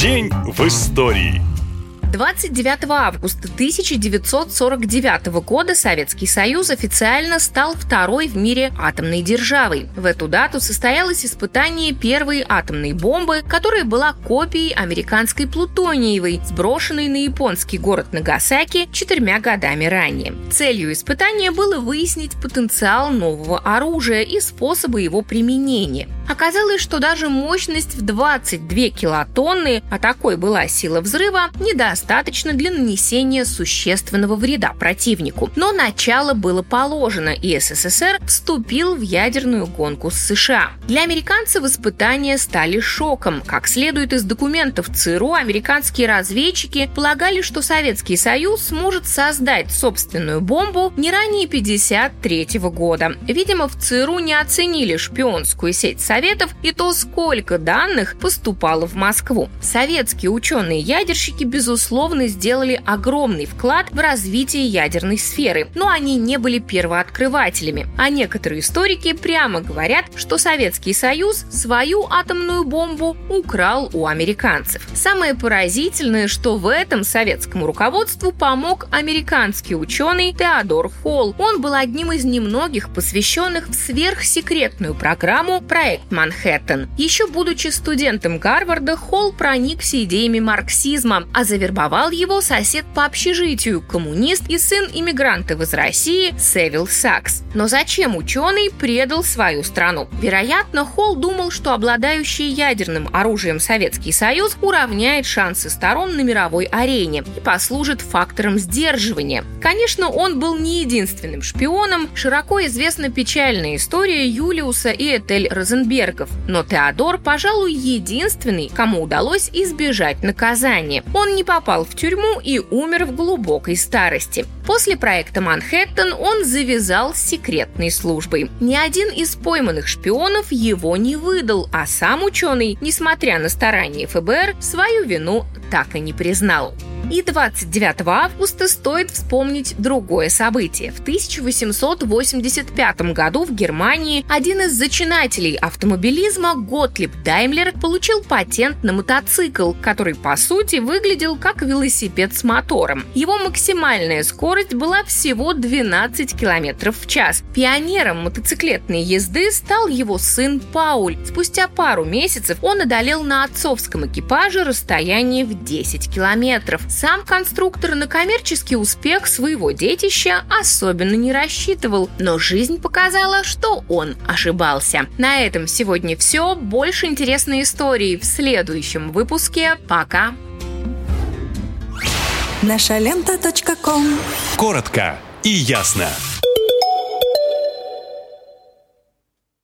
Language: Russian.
День в истории. 29 августа 1949 года Советский Союз официально стал второй в мире атомной державой. В эту дату состоялось испытание первой атомной бомбы, которая была копией американской плутониевой, сброшенной на японский город Нагасаки четырьмя годами ранее. Целью испытания было выяснить потенциал нового оружия и способы его применения. Оказалось, что даже мощность в 22 килотонны, а такой была сила взрыва, недостаточно для нанесения существенного вреда противнику. Но начало было положено, и СССР вступил в ядерную гонку с США. Для американцев испытания стали шоком. Как следует из документов ЦРУ, американские разведчики полагали, что Советский Союз сможет создать собственную бомбу не ранее 1953 года. Видимо, в ЦРУ не оценили шпионскую сеть Советов Советов и то, сколько данных поступало в Москву. Советские ученые-ядерщики, безусловно, сделали огромный вклад в развитие ядерной сферы, но они не были первооткрывателями. А некоторые историки прямо говорят, что Советский Союз свою атомную бомбу украл у американцев. Самое поразительное, что в этом советскому руководству помог американский ученый Теодор Холл. Он был одним из немногих посвященных в сверхсекретную программу проект Манхэттен. Еще будучи студентом Гарварда, Холл проникся идеями марксизма, а завербовал его сосед по общежитию, коммунист и сын иммигрантов из России Севил Сакс. Но зачем ученый предал свою страну? Вероятно, Холл думал, что обладающий ядерным оружием Советский Союз уравняет шансы сторон на мировой арене и послужит фактором сдерживания. Конечно, он был не единственным шпионом. Широко известна печальная история Юлиуса и Этель Розенберг Бергов, но Теодор, пожалуй, единственный, кому удалось избежать наказания. Он не попал в тюрьму и умер в глубокой старости. После проекта «Манхэттен» он завязал с секретной службой. Ни один из пойманных шпионов его не выдал, а сам ученый, несмотря на старания ФБР, свою вину так и не признал. И 29 августа стоит вспомнить другое событие. В 1885 году в Германии один из зачинателей автомобилизма Готлиб Даймлер получил патент на мотоцикл, который по сути выглядел как велосипед с мотором. Его максимальная скорость была всего 12 км в час. Пионером мотоциклетной езды стал его сын Пауль. Спустя пару месяцев он одолел на отцовском экипаже расстояние в 10 километров. Сам конструктор на коммерческий успех своего детища особенно не рассчитывал, но жизнь показала, что он ошибался. На этом сегодня все. Больше интересной истории в следующем выпуске. Пока! Наша лента. Коротко и ясно.